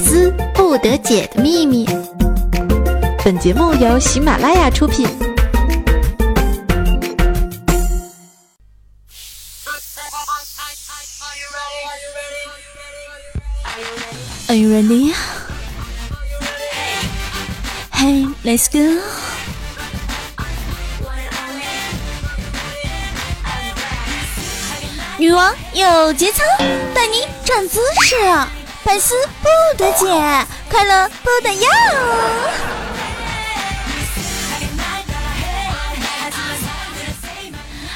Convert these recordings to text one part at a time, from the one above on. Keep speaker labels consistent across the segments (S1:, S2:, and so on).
S1: 丝不得解的秘密。本节目由喜马拉雅出品。Are you ready? Hey, let's go. 女王有节操，带你长姿势，百思不得解，快乐不得要。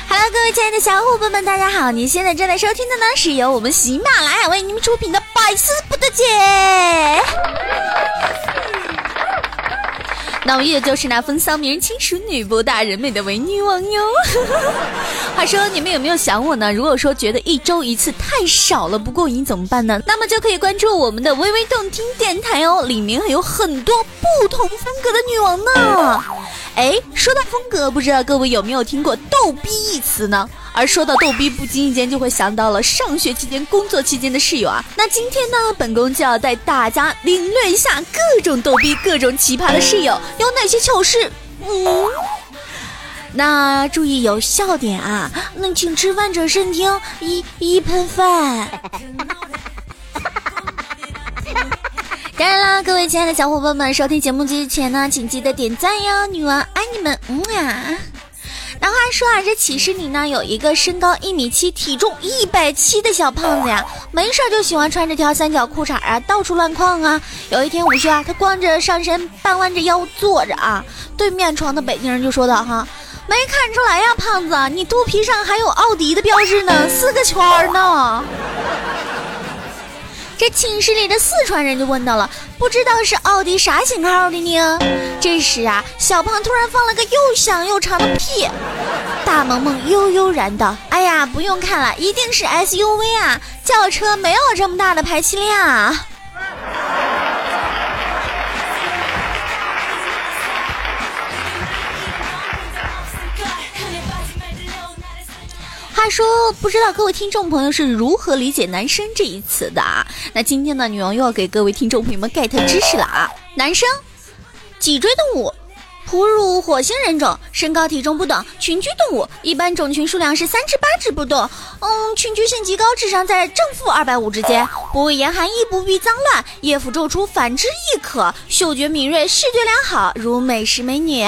S1: Hello，各位亲爱的小伙伴们，大家好！您现在正在收听的呢，是由我们喜马拉雅为您出品的《百思不得解》。那我也就是那风骚迷人、轻熟女博大人美的伪女王哟。话说你们有没有想我呢？如果说觉得一周一次太少了不过瘾怎么办呢？那么就可以关注我们的微微动听电台哦，里面还有很多不同风格的女王呢。哎，说到风格，不知道各位有没有听过“逗逼”一词呢？而说到逗逼，不经意间就会想到了上学期间、工作期间的室友啊。那今天呢，本宫就要带大家领略一下各种逗逼、各种奇葩的室友有哪些糗事。嗯，那注意有笑点啊。那请吃饭者慎听，一一盆饭。当然啦，各位亲爱的小伙伴们，收听节目之前呢，请记得点赞哟，女王爱你们，嗯啊。那话说啊，这寝室里呢有一个身高一米七、体重一百七的小胖子呀，没事就喜欢穿着条三角裤衩啊，到处乱逛啊。有一天午休啊，他光着上身，半弯着腰坐着啊，对面床的北京人就说道：“哈，没看出来呀，胖子，你肚皮上还有奥迪的标志呢，四个圈呢。”这寝室里的四川人就问到了，不知道是奥迪啥型号的呢？这时啊，小胖突然放了个又响又长的屁，大萌萌悠悠然道：“哎呀，不用看了，一定是 SUV 啊，轿车没有这么大的排气量啊。”话说，不知道各位听众朋友是如何理解“男生”这一词的啊？那今天呢，女王又要给各位听众朋友们 get 知识了啊！男生，脊椎动物。哺乳火星人种，身高体重不等，群居动物，一般种群数量是三至八只不等。嗯，群居性极高，智商在正负二百五之间，不畏严寒，亦不避脏乱，夜伏昼出，反之亦可。嗅觉敏锐，视觉良好，如美食美女，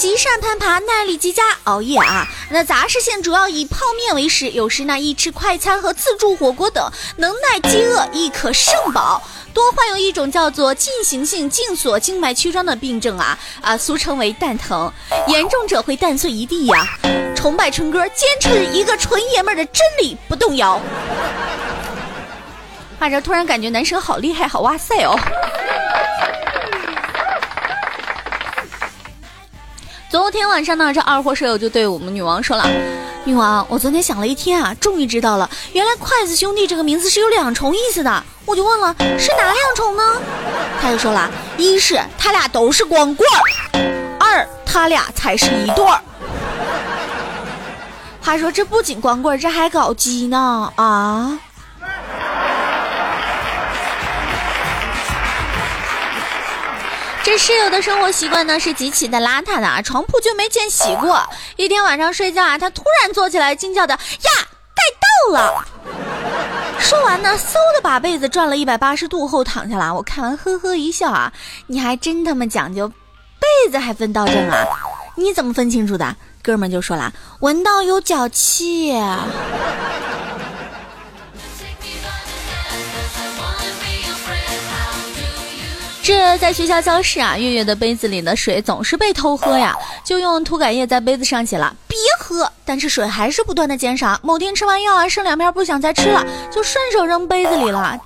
S1: 极善攀爬，耐力极佳，熬夜啊。那杂食性主要以泡面为食，有时呢易吃快餐和自助火锅等，能耐饥饿，亦可胜饱。多患有一种叫做进行性静锁静脉曲张的病症啊啊，俗称为蛋疼，严重者会蛋碎一地呀。崇拜纯哥，坚持一个纯爷们儿的真理不动摇。反正突然感觉男生好厉害，好哇塞哦。昨天晚上呢，这二货舍友就对我们女王说了：“女王，我昨天想了一天啊，终于知道了，原来筷子兄弟这个名字是有两重意思的。”我就问了，是哪两重呢？他就说了，一是他俩都是光棍儿，二他俩才是一对儿。他说这不仅光棍儿，这还搞基呢啊！这室友的生活习惯呢是极其的邋遢的啊，床铺就没见洗过。一天晚上睡觉啊，他突然坐起来惊叫的呀，盖到了。说完呢，嗖的把被子转了一百八十度后躺下了。我看完呵呵一笑啊，你还真他妈讲究，被子还分到正啊？你怎么分清楚的？哥们就说了，闻到有脚气。这在学校教室啊，月月的杯子里的水总是被偷喝呀，就用涂改液在杯子上写了别喝，但是水还是不断的减少。某天吃完药啊，剩两片不想再吃了，就顺手扔杯子里了。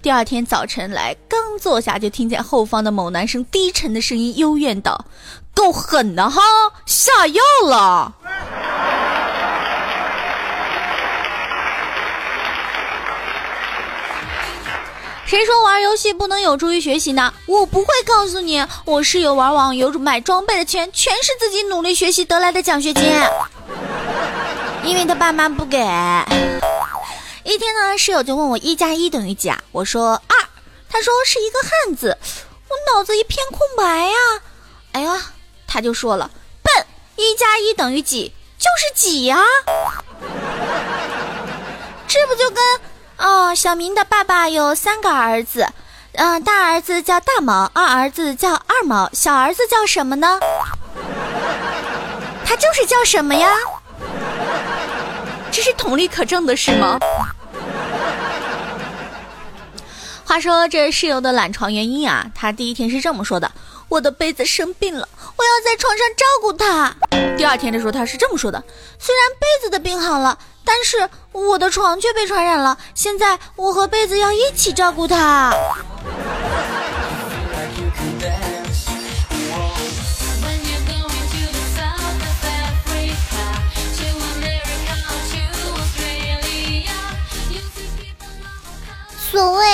S1: 第二天早晨来，刚坐下就听见后方的某男生低沉的声音幽怨道：“够狠的哈，下药了。”谁说玩游戏不能有助于学习呢？我不会告诉你，我室友玩网游买装备的钱全是自己努力学习得来的奖学金，因为他爸妈不给。一天呢，室友就问我一加一等于几啊？我说二。他说是一个汉字，我脑子一片空白呀。哎呀，他就说了，笨，一加一等于几？就是几呀。这不就跟哦，小明的爸爸有三个儿子，嗯，大儿子叫大毛，二儿子叫二毛，小儿子叫什么呢？他就是叫什么呀？这是同理可证的事吗？话说这室友的懒床原因啊，他第一天是这么说的：“我的杯子生病了，我要在床上照顾他。”第二天的时候他是这么说的：“虽然被子的病好了，但是我的床却被传染了，现在我和被子要一起照顾他。”
S2: 所谓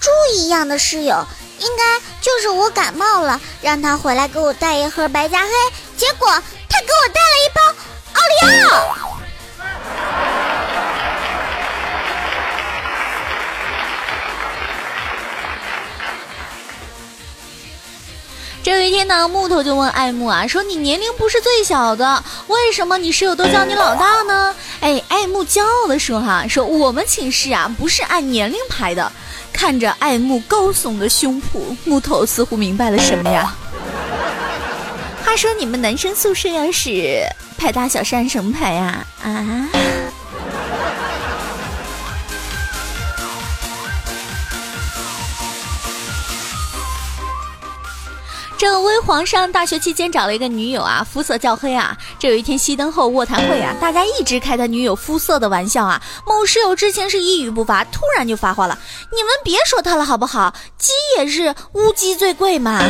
S2: 猪一样的室友，应该就是我感冒了，让他回来给我带一盒白加黑，结果他给我带了一包奥利奥。
S1: 这有一天呢，木头就问爱慕啊，说你年龄不是最小的，为什么你室友都叫你老大呢？哎，爱慕骄傲的说哈，说我们寝室啊不是按年龄排的。看着爱慕高耸的胸脯，木头似乎明白了什么呀？话说你们男生宿舍要是排大小山什么排呀？啊？这威皇上大学期间找了一个女友啊，肤色较黑啊。这有一天熄灯后卧谈会啊，大家一直开他女友肤色的玩笑啊。某室友之前是一语不发，突然就发话了：“你们别说他了好不好？鸡也是乌鸡最贵嘛。”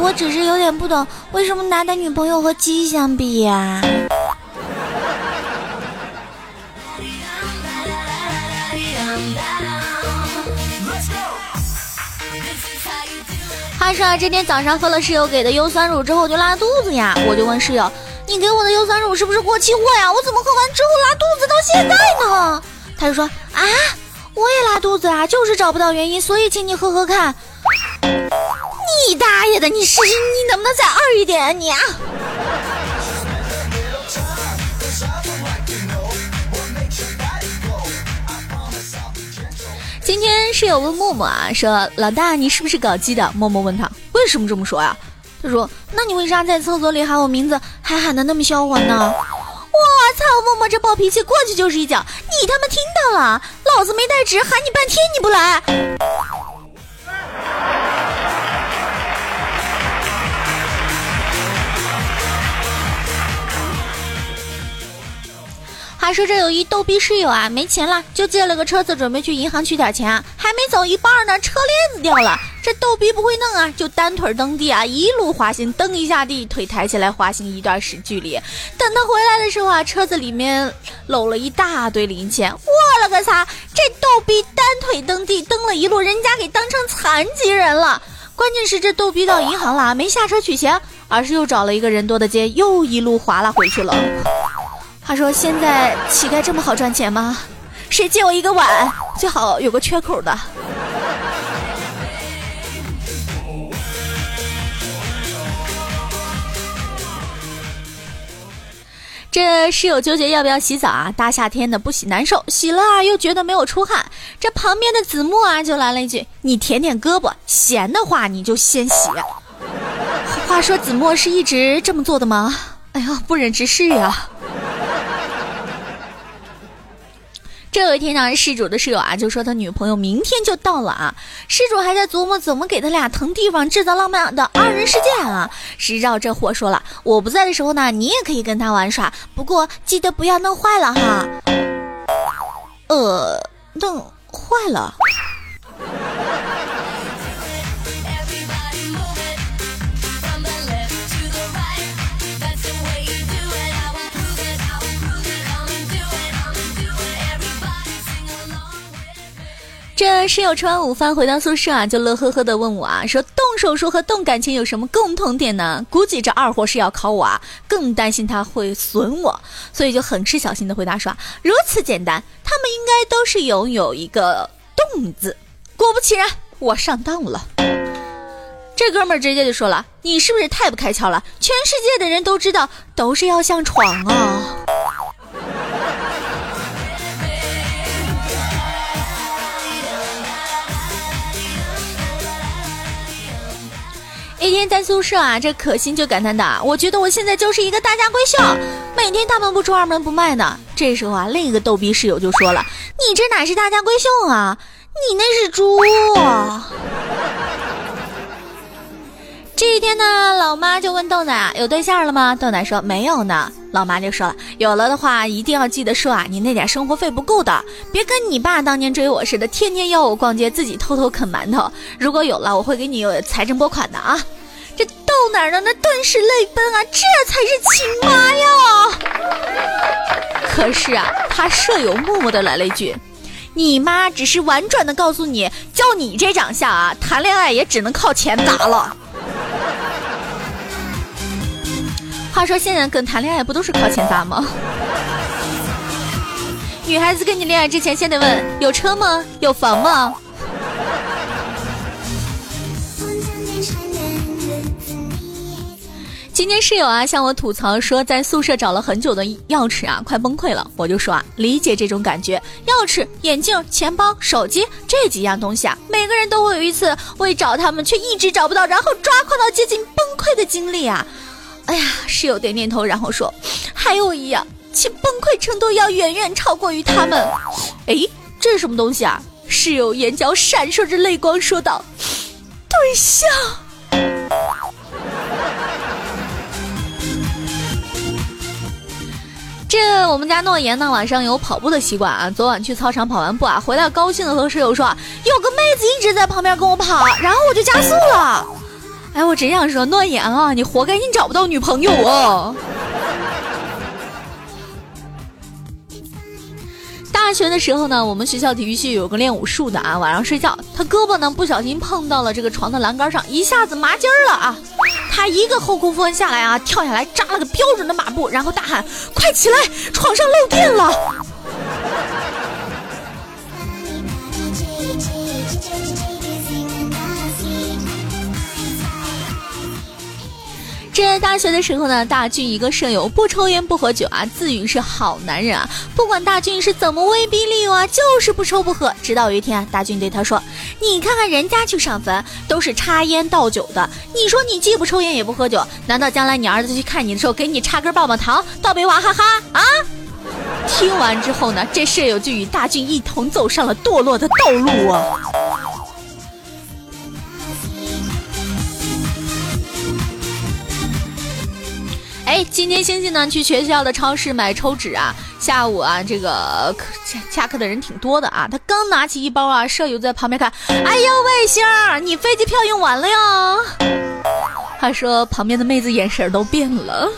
S1: 我只是有点不懂，为什么拿他女朋友和鸡相比呀？阿帅啊，这天早上喝了室友给的优酸乳之后就拉肚子呀，我就问室友：“你给我的优酸乳是不是过期货呀？我怎么喝完之后拉肚子到现在呢？”他就说：“啊，我也拉肚子啊，就是找不到原因，所以请你喝喝看。”你大爷的！你是你能不能再二一点啊你啊？今天室友问默默啊，说老大你是不是搞基的？默默问他为什么这么说啊？他说那你为啥在厕所里喊我名字还喊的那么销魂呢？我操！默默这暴脾气过去就是一脚，你他妈听到了？老子没带纸喊你半天你不来。话说这有一逗逼室友啊，没钱了，就借了个车子，准备去银行取点钱啊。还没走一半呢，车链子掉了。这逗逼不会弄啊，就单腿蹬地啊，一路滑行，蹬一下地，腿抬起来滑行一段时距离。等他回来的时候啊，车子里面搂了一大堆零钱。我了个擦！这逗逼单腿蹬地蹬了一路，人家给当成残疾人了。关键是这逗逼到银行了，没下车取钱，而是又找了一个人多的街，又一路滑了回去了。他说：“现在乞丐这么好赚钱吗？谁借我一个碗？最好有个缺口的。”这室友纠结要不要洗澡啊？大夏天的不洗难受，洗了啊又觉得没有出汗。这旁边的子木啊就来了一句：“你舔舔胳膊，闲的话你就先洗。”话说子墨是一直这么做的吗？哎呀，不忍直视呀！这有一天呢，事主的室友啊就说他女朋友明天就到了啊，事主还在琢磨怎么给他俩腾地方制造浪漫的二人世界啊。谁知道这货说了，我不在的时候呢，你也可以跟他玩耍，不过记得不要弄坏了哈。呃，弄坏了。室友吃完午饭回到宿舍啊，就乐呵呵的问我啊，说动手术和动感情有什么共同点呢？估计这二货是要考我啊，更担心他会损我，所以就很是小心的回答说，如此简单，他们应该都是拥有一个动字。果不其然，我上当了。这哥们儿直接就说了：“你是不是太不开窍了？全世界的人都知道，都是要向闯啊。”天在宿舍啊，这可心就感叹道：“我觉得我现在就是一个大家闺秀，每天大门不出二门不迈的。”这时候啊，另一个逗逼室友就说了：“你这哪是大家闺秀啊，你那是猪！”这一天呢，老妈就问豆奶有对象了吗？豆奶说没有呢。老妈就说了：“有了的话，一定要记得说啊，你那点生活费不够的，别跟你爸当年追我似的，天天邀我逛街，自己偷偷啃馒头。如果有了，我会给你财政拨款的啊。”这豆奶呢，那顿时泪奔啊，这才是亲妈呀！可是啊，他舍友默默的来了一句：“你妈只是婉转的告诉你，叫你这长相啊，谈恋爱也只能靠钱砸了。”话说现在跟谈恋爱不都是靠钱砸吗？女孩子跟你恋爱之前，先得问有车吗？有房吗？今天室友啊向我吐槽说，在宿舍找了很久的钥匙啊，快崩溃了。我就说啊，理解这种感觉。钥匙、眼镜、钱包、手机这几样东西啊，每个人都会有一次为找他们却一直找不到，然后抓狂到接近崩溃的经历啊。哎呀，室友点点头，然后说，还有一样，其崩溃程度要远远超过于他们。哎，这是什么东西啊？室友眼角闪烁着泪光，说道：“对象。”这我们家诺言呢，晚上有跑步的习惯啊。昨晚去操场跑完步啊，回来高兴的和室友说，有个妹子一直在旁边跟我跑，然后我就加速了。哎，我只想说，诺言啊，你活该，你找不到女朋友啊。大学的时候呢，我们学校体育系有个练武术的啊，晚上睡觉，他胳膊呢不小心碰到了这个床的栏杆上，一下子麻筋儿了啊。他一个后空翻下来啊，跳下来扎了个标准的马步，然后大喊：“快起来，床上漏电了！”这大学的时候呢，大俊一个舍友不抽烟不喝酒啊，自诩是好男人啊。不管大俊是怎么威逼利诱啊，就是不抽不喝。直到有一天，大俊对他说：“你看看人家去上坟都是插烟倒酒的，你说你既不抽烟也不喝酒，难道将来你儿子去看你的时候给你插根棒棒糖，倒杯娃哈哈啊？”听完之后呢，这舍友就与大俊一同走上了堕落的道路啊。哎，今天星星呢去学校的超市买抽纸啊。下午啊，这个下下课的人挺多的啊。他刚拿起一包啊，舍友在旁边看。哎呦喂，星儿，你飞机票用完了呀？他说旁边的妹子眼神都变了。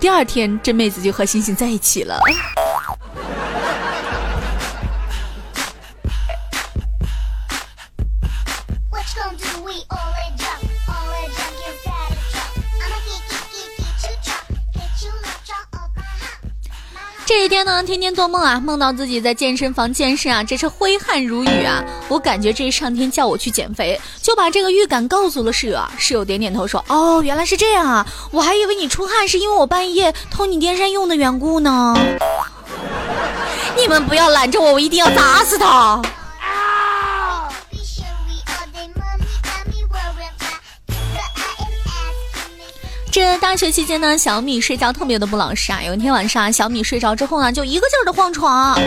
S1: 第二天，这妹子就和星星在一起了。这一天呢，天天做梦啊，梦到自己在健身房健身啊，真是挥汗如雨啊。我感觉这是上天叫我去减肥，就把这个预感告诉了室友啊。室友点点头说：“哦，原来是这样啊，我还以为你出汗是因为我半夜偷你电扇用的缘故呢。”你们不要拦着我，我一定要砸死他。这大学期间呢，小米睡觉特别的不老实啊。有一天晚上，小米睡着之后呢，就一个劲儿的晃床。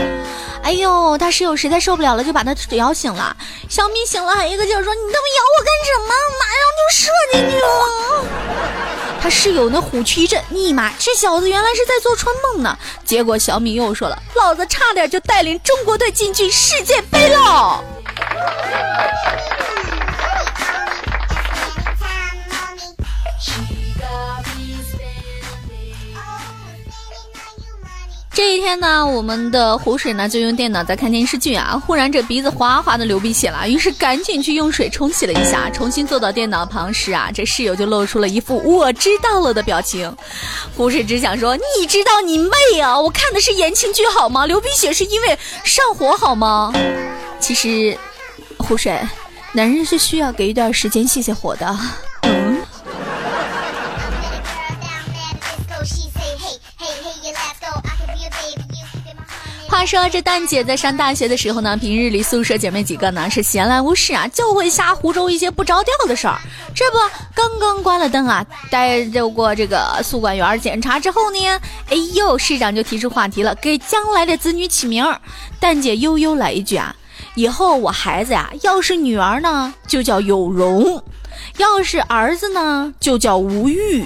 S1: 哎呦，他室友实在受不了了，就把他摇醒了。小米醒了，还一个劲儿说：“你他妈咬我干什么？马上就射进去了。”他室友那虎躯一震，尼玛，这小子原来是在做春梦呢。结果小米又说了：“老子差点就带领中国队进军世界杯了。”这一天呢，我们的湖水呢就用电脑在看电视剧啊，忽然这鼻子哗哗的流鼻血了，于是赶紧去用水冲洗了一下，重新坐到电脑旁时啊，这室友就露出了一副我知道了的表情。湖水只想说，你知道你妹啊！我看的是言情剧好吗？流鼻血是因为上火好吗？其实。湖水，男人是需要给一段时间泄泄火的。话说这蛋姐在上大学的时候呢，平日里宿舍姐妹几个呢是闲来无事啊，就会瞎胡诌一些不着调的事儿。这不，刚刚关了灯啊，待着过这个宿管员检查之后呢，哎呦，市长就提出话题了，给将来的子女起名。蛋姐悠悠来一句啊，以后我孩子呀，要是女儿呢，就叫有容；要是儿子呢，就叫无欲。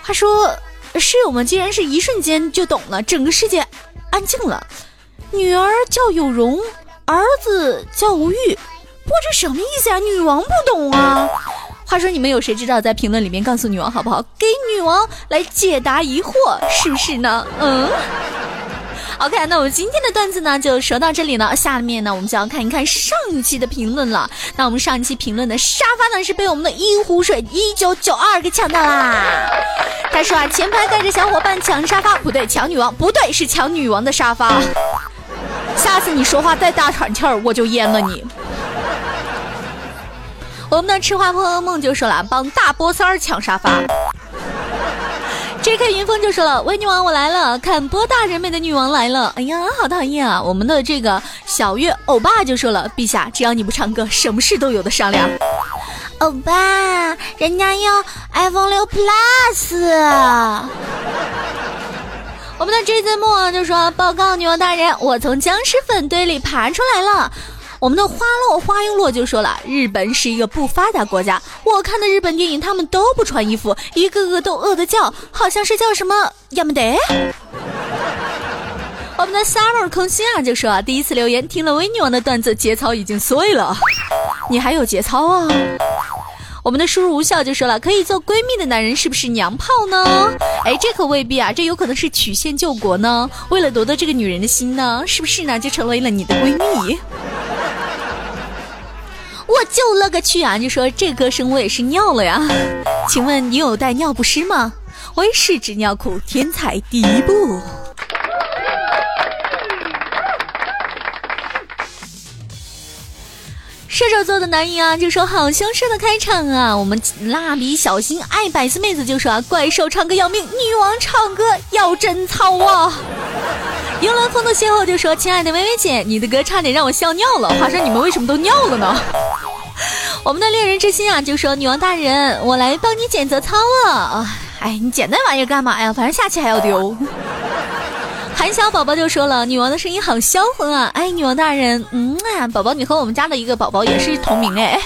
S1: 话说，室友们竟然是一瞬间就懂了，整个世界。安静了，女儿叫有容，儿子叫无欲，不这什么意思呀？女王不懂啊。话说你们有谁知道？在评论里面告诉女王好不好？给女王来解答疑惑，是不是呢？嗯。OK，那我们今天的段子呢就说到这里了。下面呢我们就要看一看上一期的评论了。那我们上一期评论的沙发呢是被我们的一壶水一九九二给抢到啦。他说啊，前排带着小伙伴抢沙发，不对，抢女王，不对，是抢女王的沙发。下次你说话再大喘气儿，我就淹了你。我们的吃花破噩梦就说了，帮大波三儿抢沙发。J.K. 云峰就说了，喂女王我来了，看波大人美的女王来了。哎呀，好讨厌啊！我们的这个小月欧巴就说了，陛下，只要你不唱歌，什么事都有的商量。
S2: 欧巴，人家要 iPhone 六 Plus。
S1: 我们的 J 字幕就说：“报告女王大人，我从僵尸粉堆里爬出来了。”我们的花落花璎珞就说了：“日本是一个不发达国家，我看的日本电影他们都不穿衣服，一个个都饿得叫，好像是叫什么亚麻得。”我们的 summer 空心啊就说啊：“第一次留言听了威女王的段子，节操已经碎了，你还有节操啊？”我们的输入无效就说了，可以做闺蜜的男人是不是娘炮呢？哎，这可未必啊，这有可能是曲线救国呢。为了夺得这个女人的心呢，是不是呢？就成为了你的闺蜜。我就了个去啊！就说这歌声我也是尿了呀。请问你有带尿不湿吗？我也是纸尿裤天才第一步。射手座的男人啊，就说好羞涩的开场啊！我们蜡笔小新爱百思妹子就说啊，怪兽唱歌要命，女王唱歌要贞操啊！英伦风的邂逅就说，亲爱的薇薇姐，你的歌差点让我笑尿了。话说你们为什么都尿了呢？我们的恋人之心啊，就说女王大人，我来帮你捡泽操了。哎，你捡那玩意儿干嘛呀？反正下期还要丢。韩小宝宝就说了：“女王的声音好销魂啊！”哎，女王大人，嗯啊，宝宝，你和我们家的一个宝宝也是同名哎。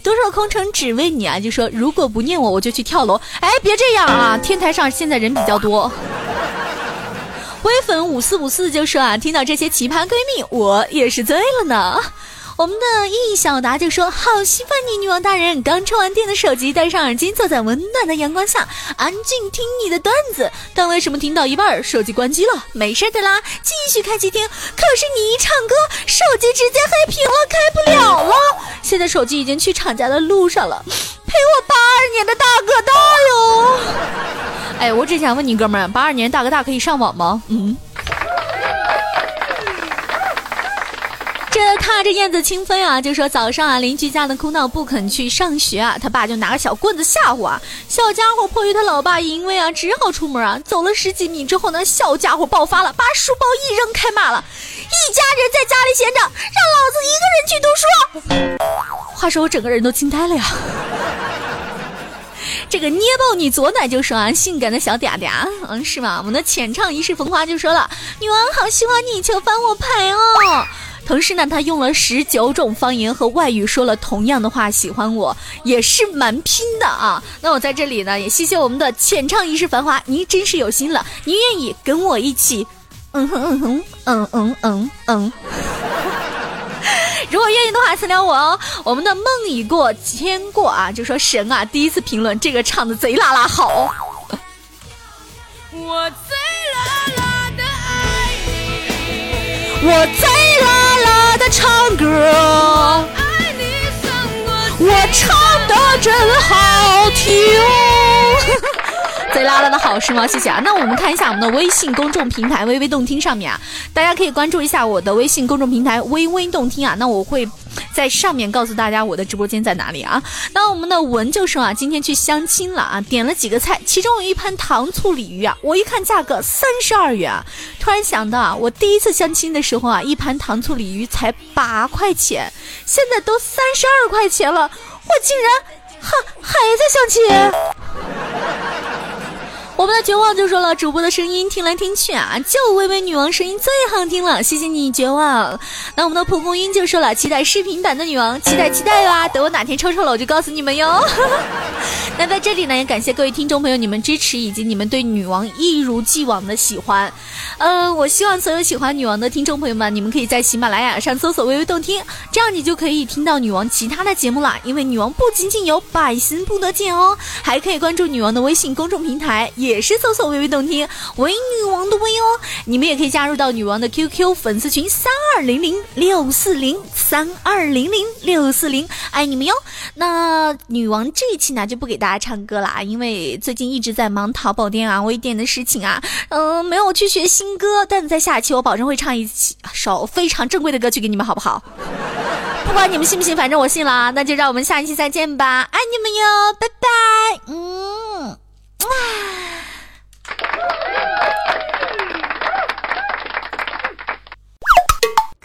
S1: 多少空城只为你啊！就说如果不念我，我就去跳楼。哎，别这样啊！天台上现在人比较多。微粉五四五四就说啊，听到这些奇葩闺蜜，我也是醉了呢。我们的易小达就说：“好喜欢你，女王大人！刚充完电的手机，戴上耳机，坐在温暖的阳光下，安静听你的段子。但为什么听到一半，手机关机了？没事的啦，继续开机听。可是你一唱歌，手机直接黑屏了，开不了了。现在手机已经去厂家的路上了，陪我八二年的大哥大哟。哎，我只想问你哥们儿，八二年大哥大可以上网吗？嗯。”这踏着燕子轻飞啊，就说早上啊，邻居家的哭闹不肯去上学啊，他爸就拿个小棍子吓唬啊，小家伙迫于他老爸淫威啊，只好出门啊。走了十几米之后呢，小家伙爆发了，把书包一扔，开骂了：“一家人在家里闲着，让老子一个人去读书。”话说我整个人都惊呆了呀。这个捏爆你左奶就说啊，性感的小嗲嗲，嗯，是吗？我们的浅唱一世风华就说了，女王好喜欢你，求翻我牌哦。同时呢，他用了十九种方言和外语说了同样的话，喜欢我也是蛮拼的啊。那我在这里呢，也谢谢我们的浅唱一世繁华，您真是有心了，您愿意跟我一起，嗯哼嗯哼嗯嗯嗯嗯。如果愿意的话，私聊我哦。我们的梦已过牵过啊，就说神啊，第一次评论这个唱的贼拉拉好。我最拉拉的爱你，我最。唱歌，我唱的真好听。贼拉拉的好是吗？谢谢啊。那我们看一下我们的微信公众平台“微微动听”上面啊，大家可以关注一下我的微信公众平台“微微动听”啊。那我会在上面告诉大家我的直播间在哪里啊。那我们的文就说啊，今天去相亲了啊，点了几个菜，其中有一盘糖醋鲤鱼啊，我一看价格三十二元，突然想到啊，我第一次相亲的时候啊，一盘糖醋鲤鱼才八块钱，现在都三十二块钱了，我竟然还还在相亲。我们的绝望就说了，主播的声音听来听去啊，就微微女王声音最好听了，谢谢你绝望。那我们的蒲公英就说了，期待视频版的女王，期待期待吧，等我哪天抽抽了，我就告诉你们哟。那在这里呢，也感谢各位听众朋友你们支持以及你们对女王一如既往的喜欢。呃，我希望所有喜欢女王的听众朋友们，你们可以在喜马拉雅上搜索“微微动听”，这样你就可以听到女王其他的节目了。因为女王不仅仅有百思不得见哦，还可以关注女王的微信公众平台。也也是搜索“微微动听”，为女王的微哦。你们也可以加入到女王的 QQ 粉丝群三二零零六四零三二零零六四零，爱你们哟。那女王这一期呢就不给大家唱歌了啊，因为最近一直在忙淘宝店啊、微店的事情啊，嗯，没有去学新歌。但在下期我保证会唱一首非常正规的歌曲给你们，好不好？不管你们信不信，反正我信了啊。那就让我们下一期再见吧，爱你们哟，拜拜。嗯。
S3: 哇